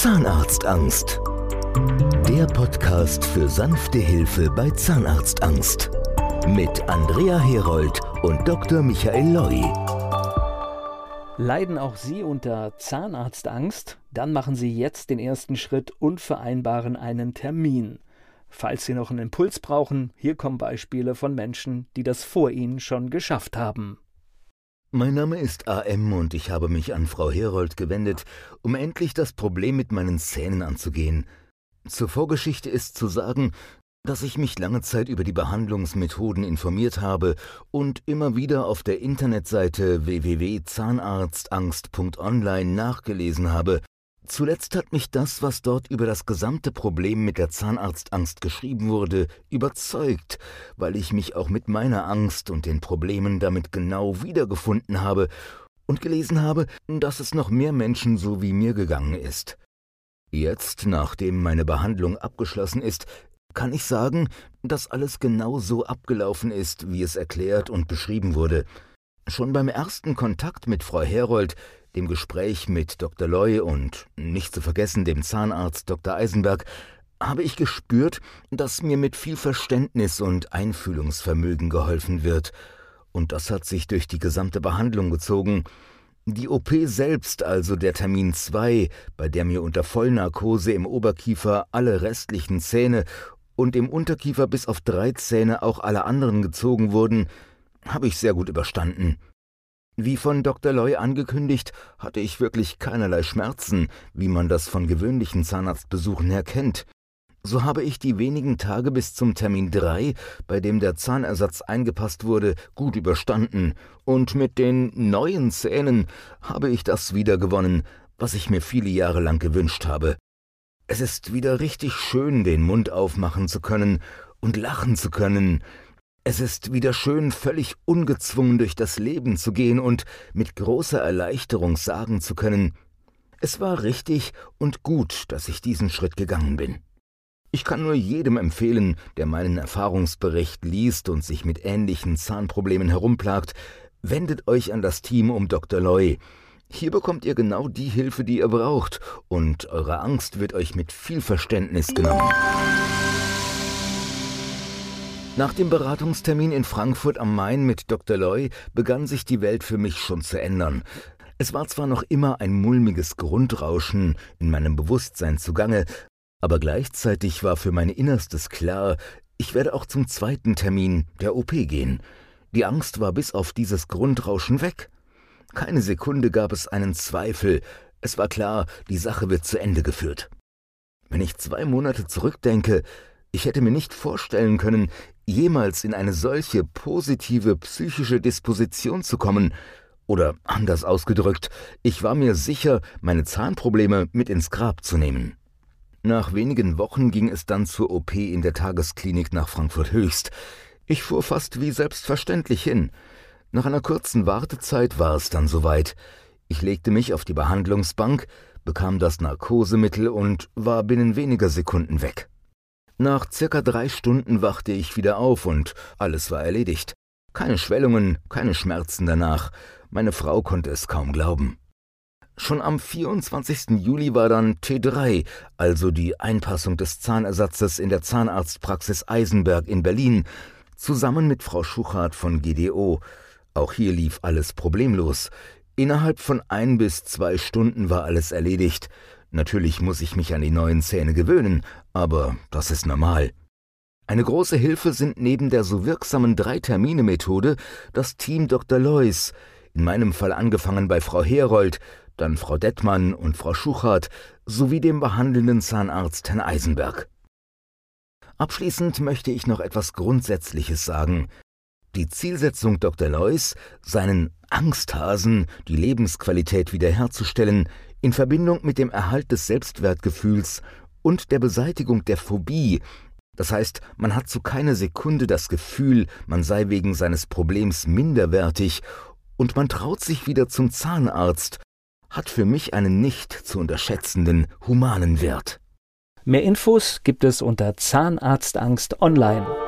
Zahnarztangst. Der Podcast für sanfte Hilfe bei Zahnarztangst. Mit Andrea Herold und Dr. Michael Loi. Leiden auch Sie unter Zahnarztangst? Dann machen Sie jetzt den ersten Schritt und vereinbaren einen Termin. Falls Sie noch einen Impuls brauchen, hier kommen Beispiele von Menschen, die das vor Ihnen schon geschafft haben. Mein Name ist AM und ich habe mich an Frau Herold gewendet, um endlich das Problem mit meinen Zähnen anzugehen. Zur Vorgeschichte ist zu sagen, dass ich mich lange Zeit über die Behandlungsmethoden informiert habe und immer wieder auf der Internetseite www.zahnarztangst.online nachgelesen habe, Zuletzt hat mich das, was dort über das gesamte Problem mit der Zahnarztangst geschrieben wurde, überzeugt, weil ich mich auch mit meiner Angst und den Problemen damit genau wiedergefunden habe und gelesen habe, dass es noch mehr Menschen so wie mir gegangen ist. Jetzt, nachdem meine Behandlung abgeschlossen ist, kann ich sagen, dass alles genau so abgelaufen ist, wie es erklärt und beschrieben wurde. Schon beim ersten Kontakt mit Frau Herold dem Gespräch mit Dr. Loy und nicht zu vergessen dem Zahnarzt Dr. Eisenberg habe ich gespürt, dass mir mit viel Verständnis und Einfühlungsvermögen geholfen wird, und das hat sich durch die gesamte Behandlung gezogen. Die OP selbst, also der Termin 2, bei der mir unter Vollnarkose im Oberkiefer alle restlichen Zähne und im Unterkiefer bis auf drei Zähne auch alle anderen gezogen wurden, habe ich sehr gut überstanden. Wie von Dr. Loy angekündigt, hatte ich wirklich keinerlei Schmerzen, wie man das von gewöhnlichen Zahnarztbesuchen her kennt. So habe ich die wenigen Tage bis zum Termin 3, bei dem der Zahnersatz eingepasst wurde, gut überstanden, und mit den neuen Zähnen habe ich das wiedergewonnen, was ich mir viele Jahre lang gewünscht habe. Es ist wieder richtig schön, den Mund aufmachen zu können und lachen zu können, es ist wieder schön, völlig ungezwungen durch das Leben zu gehen und mit großer Erleichterung sagen zu können, es war richtig und gut, dass ich diesen Schritt gegangen bin. Ich kann nur jedem empfehlen, der meinen Erfahrungsbericht liest und sich mit ähnlichen Zahnproblemen herumplagt, wendet euch an das Team um Dr. Loy. Hier bekommt ihr genau die Hilfe, die ihr braucht, und eure Angst wird euch mit viel Verständnis genommen. Nach dem Beratungstermin in Frankfurt am Main mit Dr. Loy begann sich die Welt für mich schon zu ändern. Es war zwar noch immer ein mulmiges Grundrauschen in meinem Bewusstsein zugange, aber gleichzeitig war für mein Innerstes klar, ich werde auch zum zweiten Termin, der OP, gehen. Die Angst war bis auf dieses Grundrauschen weg. Keine Sekunde gab es einen Zweifel, es war klar, die Sache wird zu Ende geführt. Wenn ich zwei Monate zurückdenke, ich hätte mir nicht vorstellen können, jemals in eine solche positive psychische Disposition zu kommen, oder anders ausgedrückt, ich war mir sicher, meine Zahnprobleme mit ins Grab zu nehmen. Nach wenigen Wochen ging es dann zur OP in der Tagesklinik nach Frankfurt Höchst. Ich fuhr fast wie selbstverständlich hin. Nach einer kurzen Wartezeit war es dann soweit. Ich legte mich auf die Behandlungsbank, bekam das Narkosemittel und war binnen weniger Sekunden weg. Nach circa drei Stunden wachte ich wieder auf und alles war erledigt. Keine Schwellungen, keine Schmerzen danach. Meine Frau konnte es kaum glauben. Schon am 24. Juli war dann T3, also die Einpassung des Zahnersatzes in der Zahnarztpraxis Eisenberg in Berlin, zusammen mit Frau Schuchart von GDO. Auch hier lief alles problemlos. Innerhalb von ein bis zwei Stunden war alles erledigt. Natürlich muss ich mich an die neuen Zähne gewöhnen, aber das ist normal. Eine große Hilfe sind neben der so wirksamen Drei-Termine-Methode das Team Dr. Lois, in meinem Fall angefangen bei Frau Herold, dann Frau Dettmann und Frau Schuchart sowie dem behandelnden Zahnarzt Herrn Eisenberg. Abschließend möchte ich noch etwas Grundsätzliches sagen. Die Zielsetzung Dr. Lois, seinen Angsthasen die Lebensqualität wiederherzustellen, in Verbindung mit dem Erhalt des Selbstwertgefühls und der Beseitigung der Phobie, das heißt, man hat zu keiner Sekunde das Gefühl, man sei wegen seines Problems minderwertig und man traut sich wieder zum Zahnarzt, hat für mich einen nicht zu unterschätzenden humanen Wert. Mehr Infos gibt es unter Zahnarztangst online.